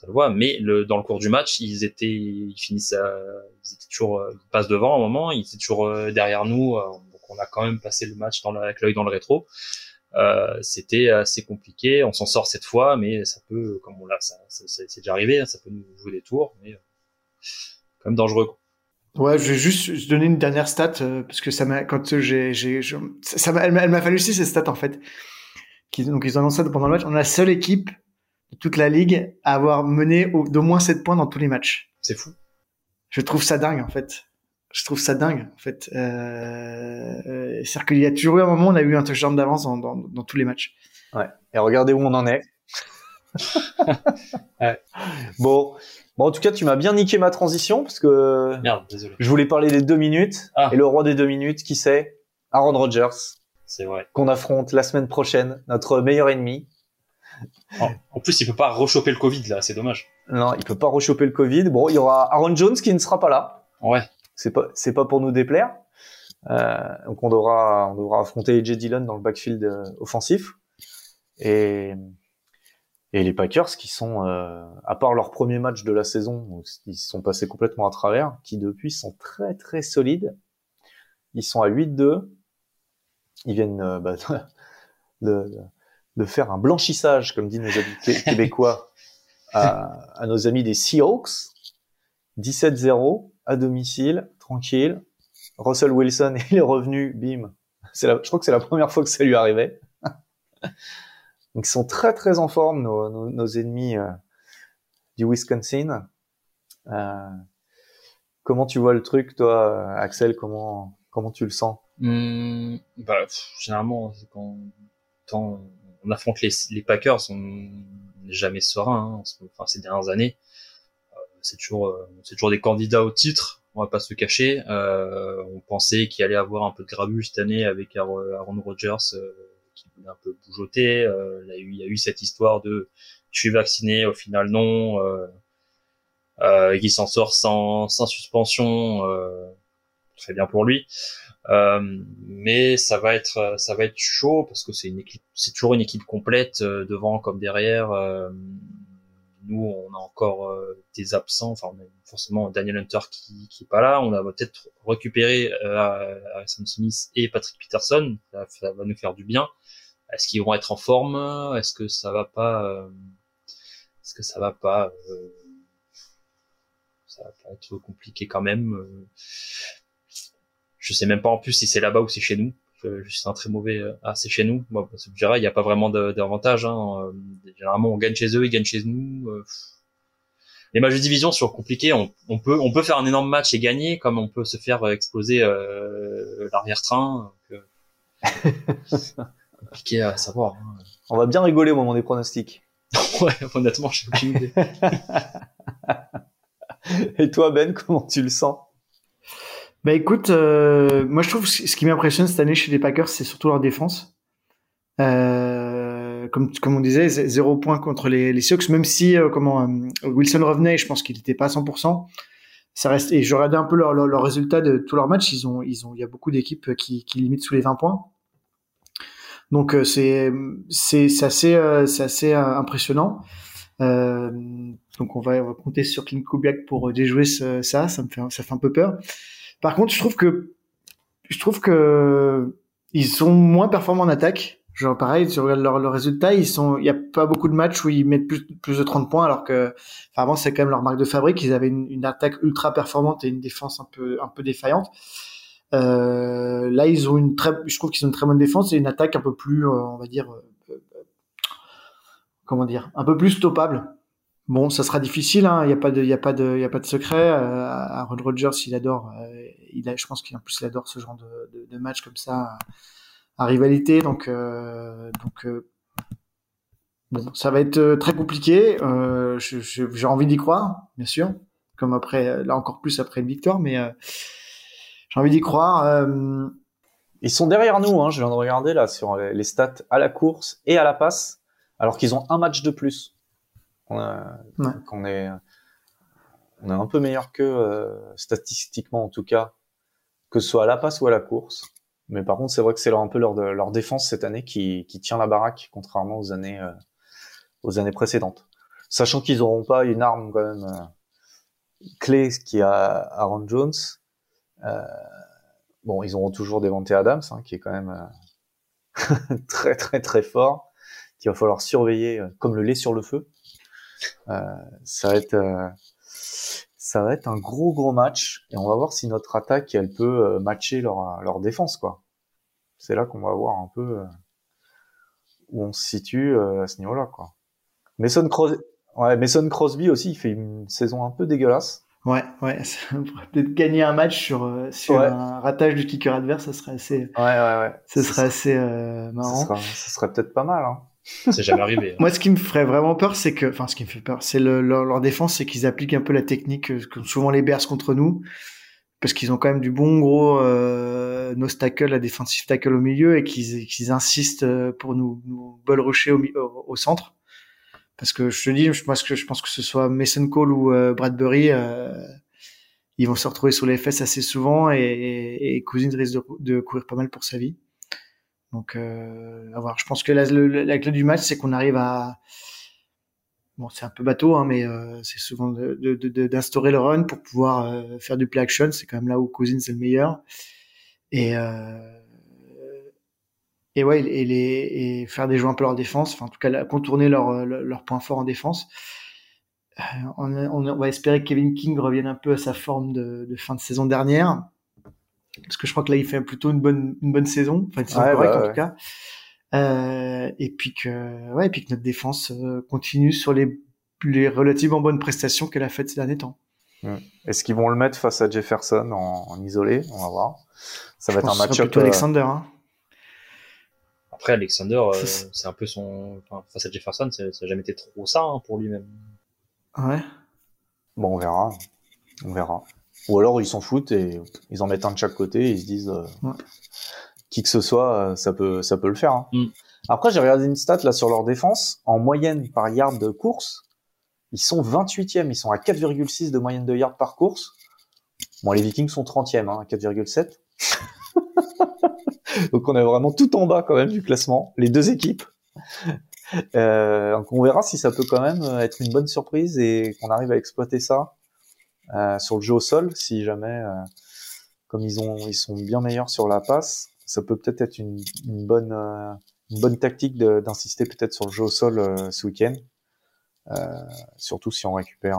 ça le voit. Mais le, dans le cours du match, ils étaient, ils finissent, à, ils étaient toujours, euh, ils passent devant à un moment, ils étaient toujours euh, derrière nous. euh, donc on a quand même passé le match dans le- avec l'œil dans le rétro. Euh, c'était assez compliqué. On s'en sort cette fois, mais ça peut, comme on l'a, ça, ça- ça- c'est déjà arrivé, hein, ça peut nous jouer des tours, mais euh, quand même dangereux. quoi. Ouais, je vais juste donner une dernière stat euh, parce que ça m'a quand j'ai j'ai ça m'a elle m'a elle m'a fallu aussi ces stats en fait. Qui, donc ils ont annoncé ça pendant le match. On est la seule équipe de toute la ligue à avoir mené au- d'au moins 7 points dans tous les matchs. C'est fou. Je trouve ça dingue en fait. Je trouve ça dingue en fait. Euh, euh, C'est-à-dire qu'il y a toujours eu un moment où on a eu un touchdown d'avance dans, dans, dans tous les matchs. Et regardez où on en est. Ouais. Bon. bon, en tout cas, tu m'as bien niqué ma transition parce que Merde, désolé. je voulais parler des deux minutes. Ah. Et le roi des deux minutes, qui c'est? Aaron Rodgers, C'est vrai. qu'on affronte la semaine prochaine, notre meilleur ennemi. En, en plus, il peut pas rechoper le Covid là, c'est dommage. Non, il peut pas rechoper le Covid. Bon, il y aura Aaron Jones qui ne sera pas là. Ouais. C'est pas, c'est pas pour nous déplaire. Euh, donc on devra, on devra affronter AJ Dillon dans le backfield euh, offensif. Et, et les Packers qui sont, euh, à part leur premier match de la saison, où ils sont passés complètement à travers, qui depuis sont très très solides. Ils sont à 8-2. Ils viennent euh, bah, de, de, faire un blanchissage, comme disent nos amis qué- québécois, à, à nos amis des Seahawks. 17-0 à domicile, tranquille. Russell Wilson, il est revenu, bim. Je crois que c'est la première fois que ça lui arrivait. Donc ils sont très très en forme nos, nos, ennemis euh, du Wisconsin. Euh, comment tu vois le truc, toi, Axel? Comment comment tu le sens? Hmm, bah, généralement, quand, on affronte les, Packers, on n'est jamais serein. Hein, enfin, ces dernières années, c'est toujours, euh, c'est toujours des candidats au titre. On va pas se cacher. Euh, on pensait qu'il allait avoir un peu de grabuge cette année avec Aaron Rodgers euh, qui voulait un peu bougeoter. Il, y a eu, cette histoire de je suis vacciné, au final non. Euh, qui s'en sort sans, sans suspension. Euh, très bien pour lui. Euh, mais ça va être ça va être chaud parce que c'est une équipe c'est toujours une équipe complète devant comme derrière nous on a encore euh, des absents. Enfin on a forcément Daniel Hunter qui qui est pas là. On a peut-être récupéré euh, Harrison Smith et Patrick Peterson. Ça, va nous faire du bien. Est-ce qu'ils vont être en forme? Est-ce que ça va pas euh, est-ce que ça va pas euh, ça va pas être compliqué quand même? Euh, je sais même pas en plus si c'est là-bas ou c'est chez nous. Suis un très mauvais. euh, Ah, c'est chez nous. Moi, je dirais, il n'y a pas vraiment d'avantage. Hein. Euh, Généralement, on gagne chez eux, ils gagnent chez nous. Euh, Les matchs de division sont compliqués. On, on peut, on peut faire un énorme match et gagner, comme on peut se faire euh, exploser euh, l'arrière-train. Euh, compliqué à savoir. hein. On va bien rigoler au moment des pronostics. Ouais, honnêtement, j'ai aucune idée. Et toi, Ben, comment tu le sens? Bah écoute, euh, moi je trouve ce qui m'impressionne cette année chez les Packers, c'est surtout leur défense. Euh, comme, comme on disait, zéro point contre les, les Seahawks, même si euh, comment Wilson revenait, je pense qu'il n'était pas à 100%. Ça reste, et je regardais un peu leur, leur, leur, résultat de tous leurs matchs. Ils ont, ils ont, il y a beaucoup d'équipes qui, qui limitent sous les 20 points. Donc c'est c'est assez c'est assez impressionnant. Euh, donc on va, on va, compter sur Clint Kubiak pour déjouer ça. Ça me fait ça fait un peu peur. Par contre, je trouve que je trouve que ils sont moins performants en attaque. Genre pareil, tu regardes leurs leur résultats, ils sont, il y a pas beaucoup de matchs où ils mettent plus, plus de 30 points, alors que enfin, avant c'est quand même leur marque de fabrique. Ils avaient une, attaque ultra performante et une défense un peu un peu défaillante. Euh, là, ils ont une très, je trouve qu'ils ont une très bonne défense et une attaque un peu plus, euh, on va dire, euh, comment dire, un peu plus stoppable. Bon, ça sera difficile. Hein. Il n'y a pas de, il a pas de, il a pas de secret. Euh, Aaron Rodgers, il adore. Euh, il a, je pense qu'il en plus il adore ce genre de, de, de match comme ça à, rivalité. Donc, euh, donc bon, ça va être très compliqué. J'ai envie d'y croire, bien sûr, comme après, là encore plus après une victoire, mais j'ai envie d'y croire. Ils sont derrière nous. Hein. Je viens de regarder là sur les stats à la course et à la passe, alors qu'ils ont un match de plus. On, on est on est un peu meilleur que euh, statistiquement en tout cas, que ce soit à la passe ou à la course. Mais par contre, c'est vrai que c'est un peu leur, leur défense cette année qui, qui tient la baraque, contrairement aux années euh, aux années précédentes. Sachant qu'ils n'auront pas une arme quand même euh, clé qui a Aaron Jones. Euh, bon, ils auront toujours Devante Adams, hein, qui est quand même très très très fort, qu'il va falloir surveiller comme le lait sur le feu. Euh, ça va être euh, ça va être un gros gros match et on va voir si notre attaque elle peut euh, matcher leur leur défense quoi. C'est là qu'on va voir un peu où on se situe à ce niveau-là quoi. Mason Crosby, ouais, Mason Crosby aussi, il fait une saison un peu dégueulasse. Ouais, ouais, on pourrait peut-être gagner un match sur sur un ratage du kicker adverse, ça serait assez. Ouais, ouais, ouais. Ça serait assez marrant. Ça, ça serait peut-être pas mal. Hein. C'est jamais arrivé. Hein. Moi, ce qui me ferait vraiment peur, c'est que, enfin, ce qui me fait peur, c'est le, leur, leur, défense, c'est qu'ils appliquent un peu la technique que souvent les Bears contre nous, parce qu'ils ont quand même du bon gros euh, no tackle, la defensive tackle au milieu, et qu'ils qu'ils insistent euh, pour nous, nous bull rusher au, au, centre. Parce que je te dis, je pense que je pense que ce soit Mason Cole ou euh, Bradbury, euh, ils vont se retrouver sur les fesses assez souvent, et, et, et Cousins risque de, de courir pas mal pour sa vie. Donc, euh, à voir. Je pense que la, la clé du match, c'est qu'on arrive à. Bon, c'est un peu bateau, hein, mais euh, c'est souvent d'instaurer le run pour pouvoir euh, faire du play action. C'est quand même là où Cousins c'est le meilleur. Et euh, et ouais, et, les, et faire des jeux un peu leur défense. Enfin, en tout cas, contourner leur leur point fort en défense. Euh, on, on, on, va espérer que Kevin King revienne un peu à sa forme de, de fin de saison dernière parce que je crois que là il fait plutôt une bonne une bonne saison, enfin une saison ouais, correcte bah, en ouais. tout cas. Euh, et puis que ouais, et puis que notre défense euh, continue sur les les relativement bonnes prestations qu'elle a faites ces derniers temps. Mmh. Est-ce qu'ils vont le mettre face à Jefferson en, en isolé? On va voir. Ça je va être un match plutôt Alexander. Hein. Après Alexander, euh, c'est un peu son enfin, face à Jefferson, ça n'a jamais été trop ça hein, pour lui-même. Ouais. Bon, on verra. On verra. Ou alors ils s'en foutent et ils en mettent un de chaque côté et ils se disent euh, ouais. qui que ce soit, ça peut ça peut le faire. Hein. Mm. Après j'ai regardé une stat là sur leur défense en moyenne par yard de course, ils sont 28e, ils sont à 4,6 de moyenne de yard par course. Bon les Vikings sont 30e hein, à 4,7. donc on est vraiment tout en bas quand même du classement, les deux équipes. Euh, donc on verra si ça peut quand même être une bonne surprise et qu'on arrive à exploiter ça euh, sur le jeu au sol, si jamais, euh, comme ils ont, ils sont bien meilleurs sur la passe, ça peut peut-être être une, une bonne, euh, une bonne tactique d'insister peut-être sur le jeu au sol euh, ce week-end, surtout si on récupère,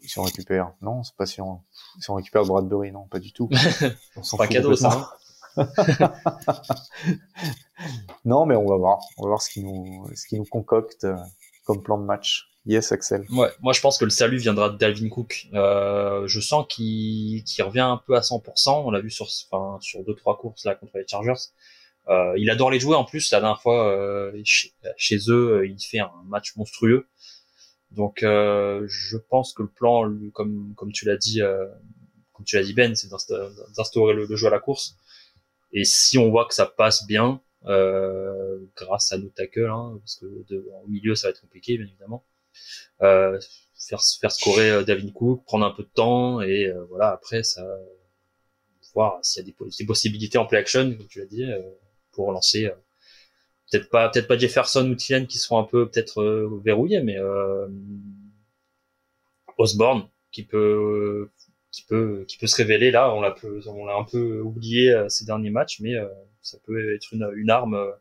si on récupère, non, c'est pas si on, si on récupère Bradbury, non, pas du tout. On s'en pas cadeau ça. non, mais on va voir, on va voir ce qui nous, ce qui nous concocte comme plan de match. Yes, Axel. Ouais, moi je pense que le salut viendra de Dalvin Cook. Euh, je sens qu'il qu revient un peu à 100%. On l'a vu sur, enfin, sur deux trois courses là contre les Chargers. Euh, il adore les jouer en plus. La dernière fois euh, chez, eux, il fait un match monstrueux. Donc, euh, je pense que le plan, comme comme tu l'as dit, euh, comme tu l'as dit Ben, c'est d'instaurer le, jeu à la course. Et si on voit que ça passe bien, euh, grâce à nos tackles, hein, parce que en milieu ça va être compliqué, bien évidemment. Euh, faire faire scorer euh, David Cook, prendre un peu de temps et euh, voilà après ça voir s'il y a des, possibilités en play action comme tu l'as dit pour lancer peut-être pas peut-être pas Jefferson ou Tillen qui seront un peu peut-être verrouillés mais Osborne qui peut qui peut qui peut se révéler. Là on l'a on l'a un peu oublié ces derniers matchs mais ça peut être une, une arme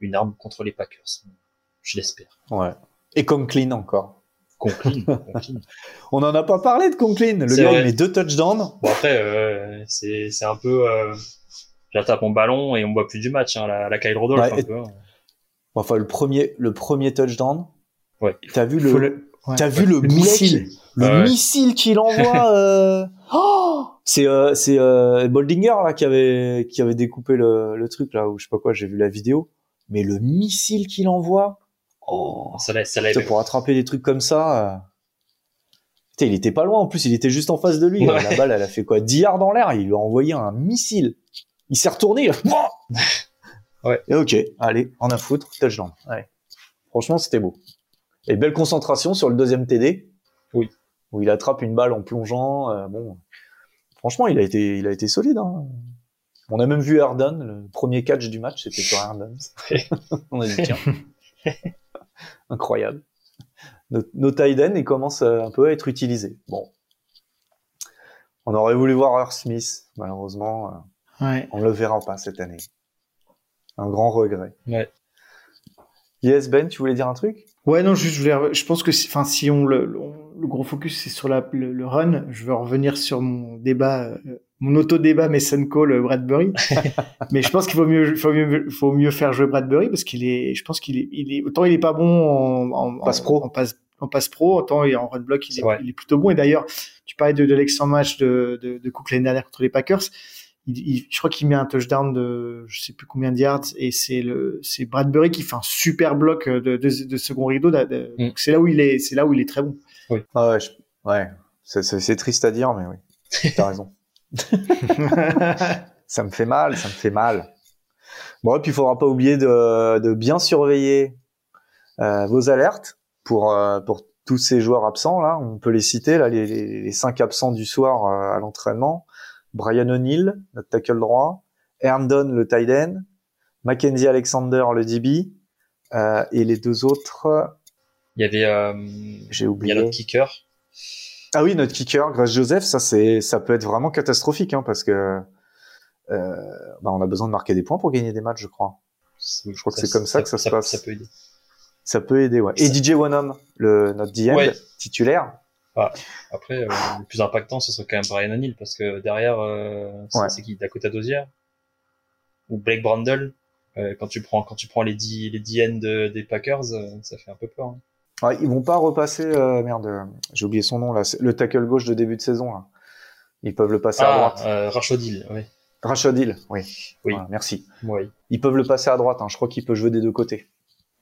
une arme contre les Packers je l'espère. Ouais et Conklin encore Conklin, on en a pas parlé de Conklin le gars il met deux touchdowns bon après c'est c'est un peu j'attaque mon ballon et on voit plus du match, hein, la, la Kyle Rodolph un peu. Hein. Enfin, le premier, le premier touchdown. Ouais. T'as vu le, t'as vu le, missile, le missile qu'il envoie. euh... oh c'est euh, c'est euh, Boldinger là qui avait qui avait découpé le, le truc là ou je sais pas quoi. J'ai vu la vidéo, mais le missile qu'il envoie. Oh, ça l'a, ça l'a pour attraper des trucs comme ça. Euh... Putain, il était pas loin en plus, il était juste en face de lui. La balle, elle a fait quoi 10 yards dans l'air, il lui a envoyé un missile il s'est retourné. ouais. Et ok, allez, en a foutre, touchdown. Ouais. Franchement, c'était beau. Et belle concentration sur le deuxième TD. Oui. Où il attrape une balle en plongeant. Euh, bon, franchement, il a été, il a été solide. Hein. On a même vu Erdan, le premier catch du match, c'était sur Erdan. On a dit tiens, incroyable. Nos, nos tight ils commencent euh, un peu à être utilisés. Bon, on aurait voulu voir Earth Smith, malheureusement. Euh, Ouais. On le verra pas cette année. Un grand regret. Ouais. Yes Ben, tu voulais dire un truc? Ouais, non, juste, je, voulais, je pense que, si, enfin, si on le, le, gros focus c'est sur la, le, run, je veux revenir sur mon débat, euh, mon auto-débat Mason Cole Bradbury. Mais je pense qu'il faut mieux, faut mieux, faut mieux faire jouer Bradbury parce qu'il est, je pense qu'il est, il est, autant il est pas bon en, en passe pro, en, passe, en passe pro, autant en run block il est, il est plutôt bon. Et d'ailleurs, tu parlais de, de l'excellent match de, de, de Cook l'année dernière contre les Packers je crois qu'il met un touchdown de je sais plus combien de yards et c'est le c'est Bradbury qui fait un super bloc de, de, de second rideau. Mm. C'est là où il est c'est là où il est très bon. Oui. Ah ouais, ouais. C'est triste à dire mais oui. T'as raison. ça me fait mal, ça me fait mal. Bon et puis il faudra pas oublier de, de bien surveiller euh, vos alertes pour euh, pour tous ces joueurs absents là. On peut les citer là les, les, les cinq absents du soir euh, à l'entraînement. Brian O'Neill, notre tackle droit, Herndon, le tight end, Mackenzie Alexander, le DB, et les deux autres. Il y avait. J'ai oublié. Il y a notre kicker. Ah oui, notre kicker, Grace Joseph, ça c'est, ça peut être vraiment catastrophique, hein, parce que euh, bah, on a besoin de marquer des points pour gagner des matchs, je crois. Je crois que c'est comme ça, que ça, se passe. Ça peut aider. Ça peut aider, ouais. Et DJ Wanham, le notre DM titulaire, après, euh, le plus impactant, ce serait quand même Brian O'Neill, parce que derrière, euh, c'est qui? Dakota Dozier? Ou Blake Brandle euh, quand tu prends quand tu prends les 10 les 10 des Packers, ça fait un peu peur. Hein. Ils vont pas repasser merde, j'ai oublié son nom là, le tackle gauche de début de saison là. Ils peuvent le passer à ah, droite. Euh, Rashad Hill, oui. Rashad Hill, oui. Oui. merci. Oui. Ils peuvent le passer à droite. Hein. Je crois qu'il peut jouer des deux côtés.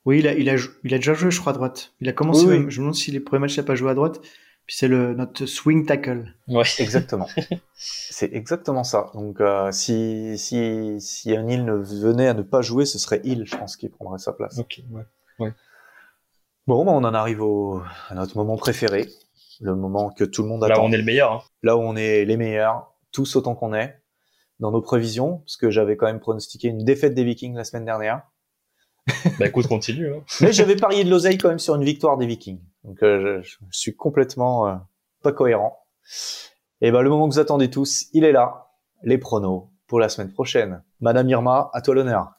Oui, il a, il a, il a déjà joué, je crois, à droite. Il a commencé. Je me demande si les premiers matchs il a pas joué à droite. Puis c'est le notre swing tackle. Ouais. Exactement. c'est exactement ça. Donc euh, si si si un Hill ne venait à ne pas jouer, ce serait Hill, je pense, qui prendrait sa place. Ok. Ouais. ouais. Bon, bah, on en arrive au à notre moment préféré, le moment que tout le monde attend. Là où on est le meilleur. Hein. Là où on est les meilleurs, tous autant qu'on est dans nos prévisions, parce que j'avais quand même pronostiqué une défaite des Vikings la semaine dernière. bah écoute, continue. Hein. Mais j'avais parié de l'oseille quand même sur une victoire des Vikings. Donc euh, je, je, suis complètement euh, pas cohérent. Et ben le moment que vous attendez tous, il est là. Les pronos pour la semaine prochaine. Madame Irma, à toi l'honneur.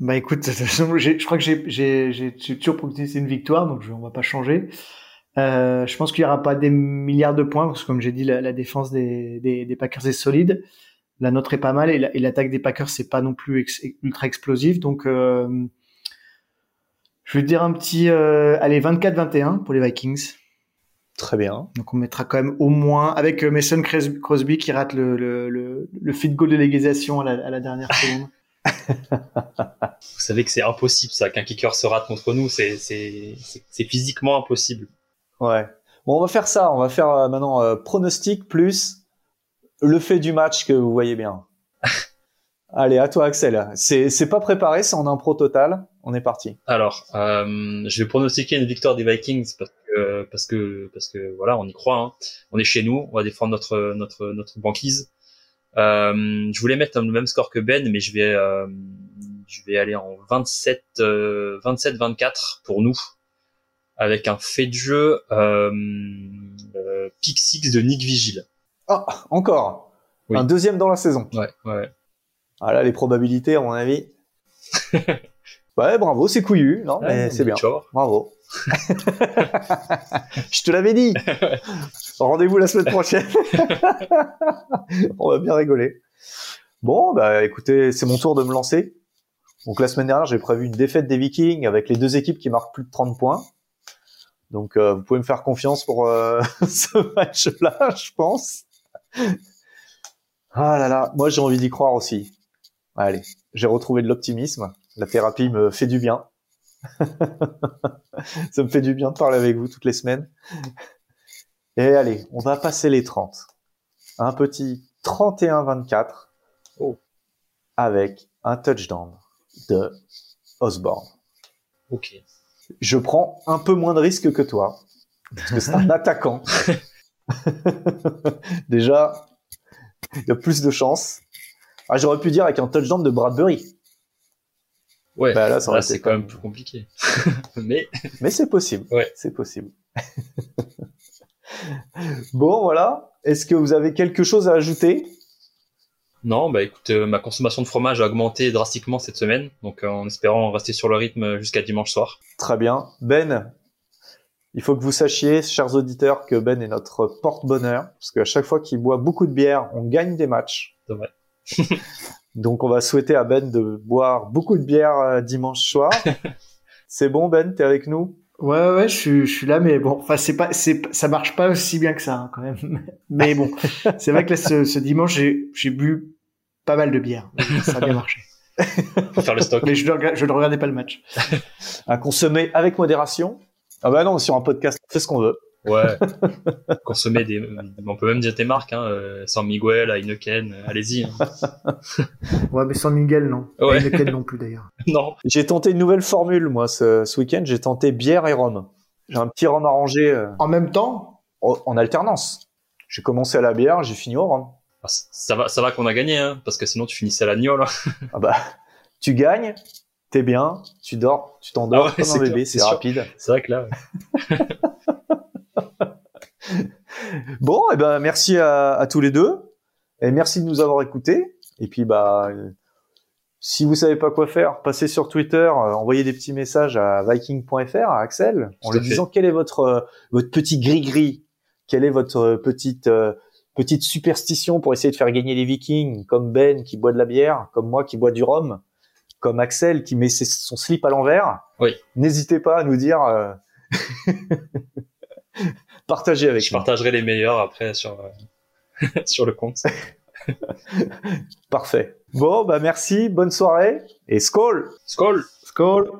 Bah écoute, je crois que j'ai toujours prononcé une victoire, donc on va pas changer. Euh, je pense qu'il y aura pas des milliards de points parce que comme j'ai dit, la, la défense des, des, des, Packers est solide. La nôtre est pas mal et l'attaque des Packers c'est pas non plus ex, ultra explosif. Donc euh, je vais dire un petit, euh, allez, 24-21 pour les Vikings. Très bien. Donc on mettra quand même au moins avec euh, Mason Crosby qui rate le, le, le, le feed goal de l'égalisation à la, à la dernière seconde. Vous savez que c'est impossible ça, qu'un kicker se rate contre nous, c'est physiquement impossible. Ouais. Bon, on va faire ça. On va faire euh, maintenant euh, pronostic plus le fait du match que vous voyez bien. Allez, à toi, Axel. C'est c'est pas préparé, c'est en impro total. On est parti. Alors, euh, je vais pronostiquer une victoire des Vikings parce que parce que parce que voilà, on y croit. Hein. On est chez nous, on va défendre notre notre notre banquise. Euh, je voulais mettre le même score que Ben, mais je vais euh, je vais aller en 27 27 24 pour nous avec un fait de jeu euh, euh, pick six de Nick Vigil. Ah, encore. Oui. Un deuxième dans la saison. Ouais, ouais. Ah là, les probabilités, à mon avis. ouais, bravo, c'est couillu, non, mais c'est bien. Bravo. Je te l'avais dit. Rendez-vous la semaine prochaine. On va bien rigoler. Bon, bah écoutez, c'est mon tour de me lancer. Donc la semaine dernière, j'ai prévu une défaite des Vikings avec les deux équipes qui marquent plus de 30 points. Donc euh, vous pouvez me faire confiance pour euh, ce match-là, je pense. Ah là là, moi j'ai envie d'y croire aussi. Allez, j'ai retrouvé de l'optimisme. La thérapie me fait du bien. Ça me fait du bien de parler avec vous toutes les semaines. Et allez, on va passer les 30. Un petit 31-24 avec un touchdown de Osborne. Ok. Je prends un peu moins de risques que toi, parce que c'est un attaquant. Déjà, il y a plus de chances. Ah, j'aurais pu dire avec un touchdown de Bradbury, Ouais. Bah, là, c'est quand même plus compliqué. Mais mais c'est possible. Ouais. C'est possible. bon, voilà. Est-ce que vous avez quelque chose à ajouter? Non, bah écoute, euh, ma consommation de fromage a augmenté drastiquement cette semaine, donc euh, en espérant rester sur le rythme jusqu'à dimanche soir. Très bien. Ben, il faut que vous sachiez, chers auditeurs, que Ben est notre porte-bonheur, parce qu'à chaque fois qu'il boit beaucoup de bière, on gagne des matchs. C'est vrai. Donc on va souhaiter à Ben de boire beaucoup de bière euh, dimanche soir. C'est bon, Ben, t'es avec nous? Ouais, ouais, je suis, je suis là, mais bon, enfin, c'est pas, c'est, ça marche pas aussi bien que ça, hein, quand même. Mais bon, c'est vrai que là, ce, ce dimanche, j'ai, j'ai bu pas mal de bière. Ça a bien marché. Faut faire le stock. Mais je ne, rega- je ne regardais pas le match. À consommer avec modération? Ah bah non, sur un podcast, on fait ce qu'on veut. Ouais. Consommer des, on peut même dire des marques, hein, euh, San Miguel, Heineken, euh, allez-y. hein. Ouais, mais sans Miguel, non. Ouais. Lequel non plus, d'ailleurs. non. J'ai tenté une nouvelle formule, moi, ce, ce week-end. J'ai tenté bière et rhum. J'ai un petit rhum arrangé euh, En même temps, en en alternance. J'ai commencé à la bière, j'ai fini au rhum. Ah, Ça va, ça va qu'on a gagné, hein, parce que sinon tu finissais à la gnole. hein. Ah bah, tu gagnes, t'es bien, tu dors, tu t'endors Ah ouais, comme c'est un bébé, c'est rapide. C'est vrai que là, ouais. Bon, et ben merci à, à tous les deux et merci de nous avoir écoutés. Et puis bah, euh, si vous savez pas quoi faire, passez sur Twitter, euh, envoyez des petits messages à Viking.fr à Axel en lui disant quel est votre euh, votre petit gris gris, quelle est votre petite euh, petite superstition pour essayer de faire gagner les Vikings, comme Ben qui boit de la bière, comme moi qui bois du rhum, comme Axel qui met ses- son slip à l'envers. Oui. N'hésitez pas à nous dire. Partagez avec je nous. partagerai les meilleurs après sur, euh, sur le compte. Parfait. Bon, bah merci, bonne soirée et skål Skål! Skål